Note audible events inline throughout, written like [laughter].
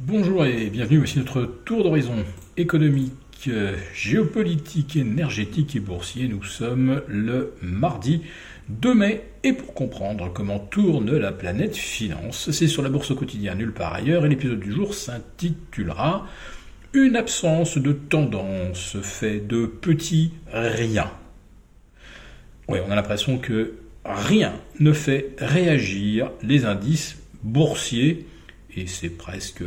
Bonjour et bienvenue, voici notre tour d'horizon économique, géopolitique, énergétique et boursier. Nous sommes le mardi 2 mai et pour comprendre comment tourne la planète finance, c'est sur la bourse au quotidien nulle part ailleurs et l'épisode du jour s'intitulera Une absence de tendance fait de petits riens. Oui, on a l'impression que rien ne fait réagir les indices boursiers et c'est presque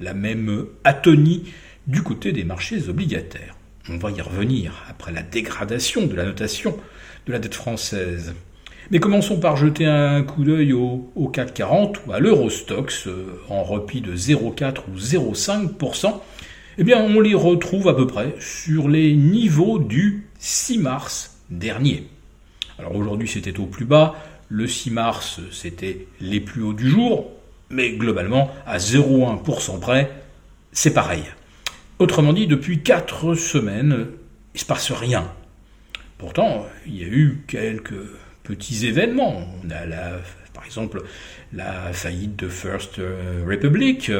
la même atonie du côté des marchés obligataires. On va y revenir après la dégradation de la notation de la dette française. Mais commençons par jeter un coup d'œil au, CAC 40 ou à l'Eurostox euh, en repli de 0,4 ou 0,5%. Eh bien, on les retrouve à peu près sur les niveaux du 6 mars dernier. Alors aujourd'hui, c'était au plus bas. Le 6 mars, c'était les plus hauts du jour mais globalement, à 0,1% près, c'est pareil. Autrement dit, depuis 4 semaines, il se passe rien. Pourtant, il y a eu quelques petits événements. On a par exemple la faillite de First Republic.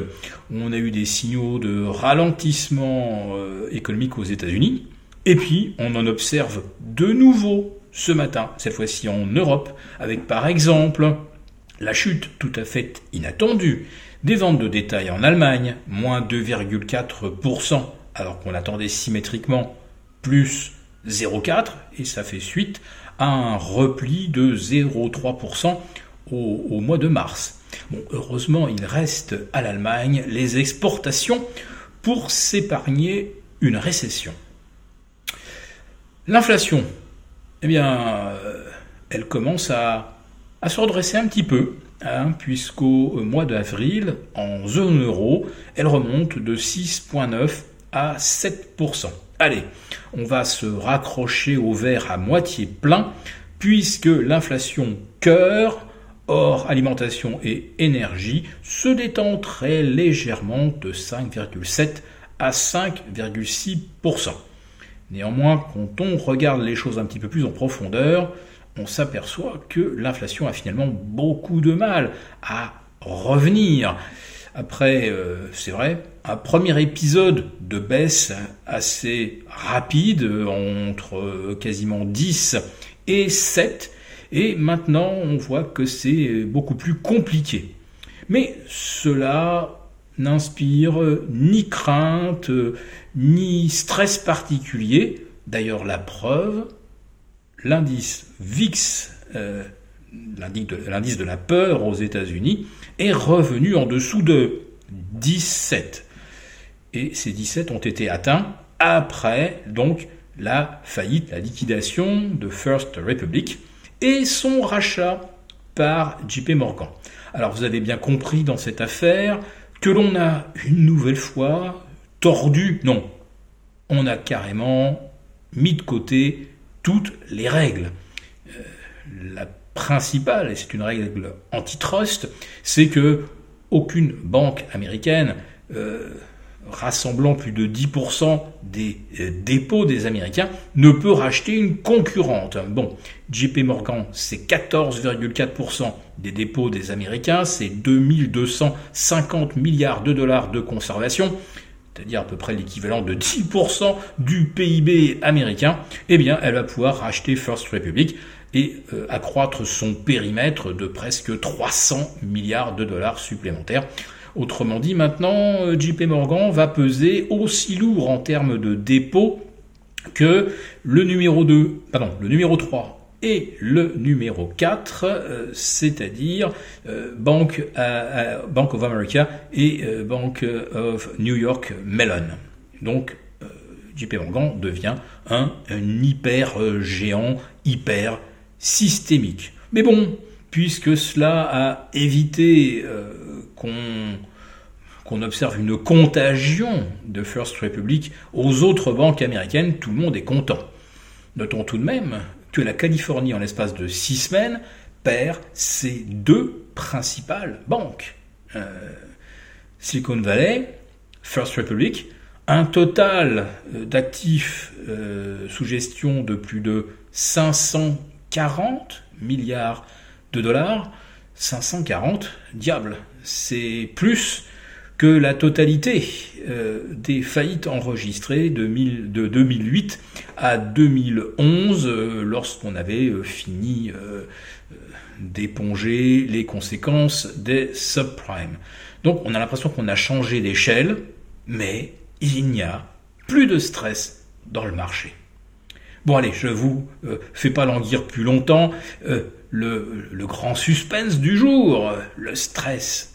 On a eu des signaux de ralentissement euh, économique aux États-Unis. Et puis, on en observe de nouveau ce matin, cette fois-ci en Europe, avec par exemple la chute tout à fait inattendue des ventes de détail en Allemagne, moins 2,4%, alors qu'on attendait symétriquement plus 0,4%, et ça fait suite à un repli de 0,3% au, mois de mars. Bon, heureusement, il reste à l'Allemagne les exportations pour s'épargner une récession. L'inflation, eh bien, euh, elle commence à à se redresser un petit peu, hein, puisqu'au mois d'avril, en zone euro, elle remonte de 6,9 à 7%. Allez, on va se raccrocher au verre à moitié plein, puisque l'inflation cœur, hors alimentation et énergie, se détend très légèrement de 5,7 à 5,6%. Néanmoins, quand on regarde les choses un petit peu plus en profondeur, on s'aperçoit que l'inflation a finalement beaucoup de mal à revenir. Après, euh, c'est vrai, un premier épisode de baisse assez rapide, entre quasiment 10 et 7, et maintenant on voit que c'est beaucoup plus compliqué. Mais cela n'inspire ni crainte, ni stress particulier. D'ailleurs, la preuve, l'indice VIX, euh, l'indice de, la peur aux États-Unis, est revenu en dessous de 17. Et ces 17 ont été atteints après donc la faillite, la liquidation de First Republic et son rachat par JP Morgan. Alors vous avez bien compris dans cette affaire que l'on a une nouvelle fois tordu, non, on a carrément mis de côté toutes les règles. Euh, la principale, et c'est une règle antitrust, c'est que aucune banque américaine euh, rassemblant plus de 10% des euh, dépôts des Américains ne peut racheter une concurrente. Bon, JP Morgan, c'est 14,4% des dépôts des Américains, c'est 2250 milliards de dollars de conservation c'est-à-dire à peu près l'équivalent de 10% du PIB américain, eh bien, elle va pouvoir racheter First Republic et euh, accroître son périmètre de presque 300 milliards de dollars supplémentaires. Autrement dit, maintenant, euh, JP Morgan va peser aussi lourd en termes de dépôt que le numéro 2, pardon, le numéro 3 et le numéro 4, euh, c'est-à-dire euh, Bank, Bank, of America et euh, Bank of New York Mellon. Donc JP Morgan devient un, hyper géant, hyper systémique. Mais bon, puisque cela a évité qu'on observe une contagion de First Republic aux autres banques américaines, tout le monde est content. Notons tout de même la Californie, en l'espace de six semaines, perd ses deux principales banques. Euh, Silicon Valley, First Republic, un total euh, d'actifs euh, sous gestion de plus de 540 milliards de dollars. 540, diable, c'est plus que la totalité euh, des faillites enregistrées de, 2008 à 2011, euh, lorsqu'on avait euh, fini d'éponger les conséquences des subprimes. Donc on a l'impression qu'on a changé d'échelle, mais il n'y a plus de stress dans le marché. Bon allez, je vous fais pas languir plus longtemps. le grand suspense du jour, le stress,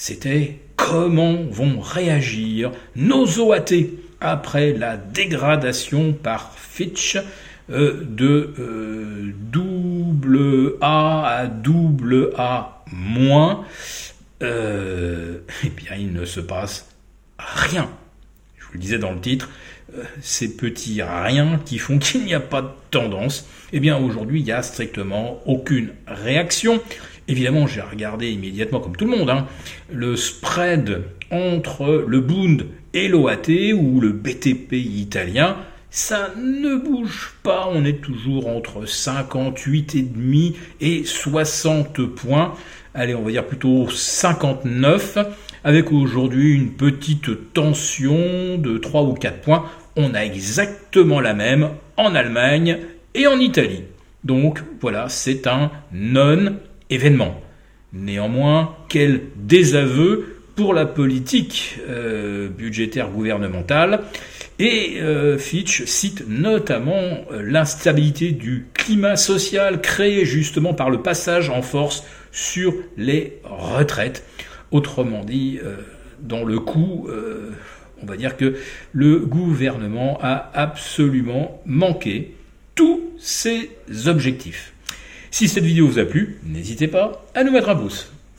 c'était comment vont réagir nos OAT après la dégradation par Fitch euh, de euh, double A à double A moins. Euh, [laughs] eh bien, il ne se passe rien. Je vous le disais dans le titre, ces petits riens qui font qu'il n'y a pas de tendance. Eh bien, aujourd'hui, il n'y a strictement aucune réaction. Évidemment, j'ai regardé immédiatement, comme tout le monde, hein, le spread entre le Bund et l'OAT ou le BTP italien. Ça ne bouge pas, on est toujours entre 58,5 et 60 points. Allez, on va dire plutôt 59, avec aujourd'hui une petite tension de 3 ou 4 points. On a exactement la même en Allemagne et en Italie. Donc voilà, c'est un non événement. Néanmoins, quel désaveu pour la politique euh, budgétaire gouvernementale. Et euh, Fitch cite notamment euh, l'instabilité du climat social créé justement par le passage en force sur les retraites. Autrement dit, dans le coup, on va dire que le gouvernement a absolument manqué tous ses objectifs. Si cette vidéo vous a plu, n'hésitez pas à nous mettre un pouce.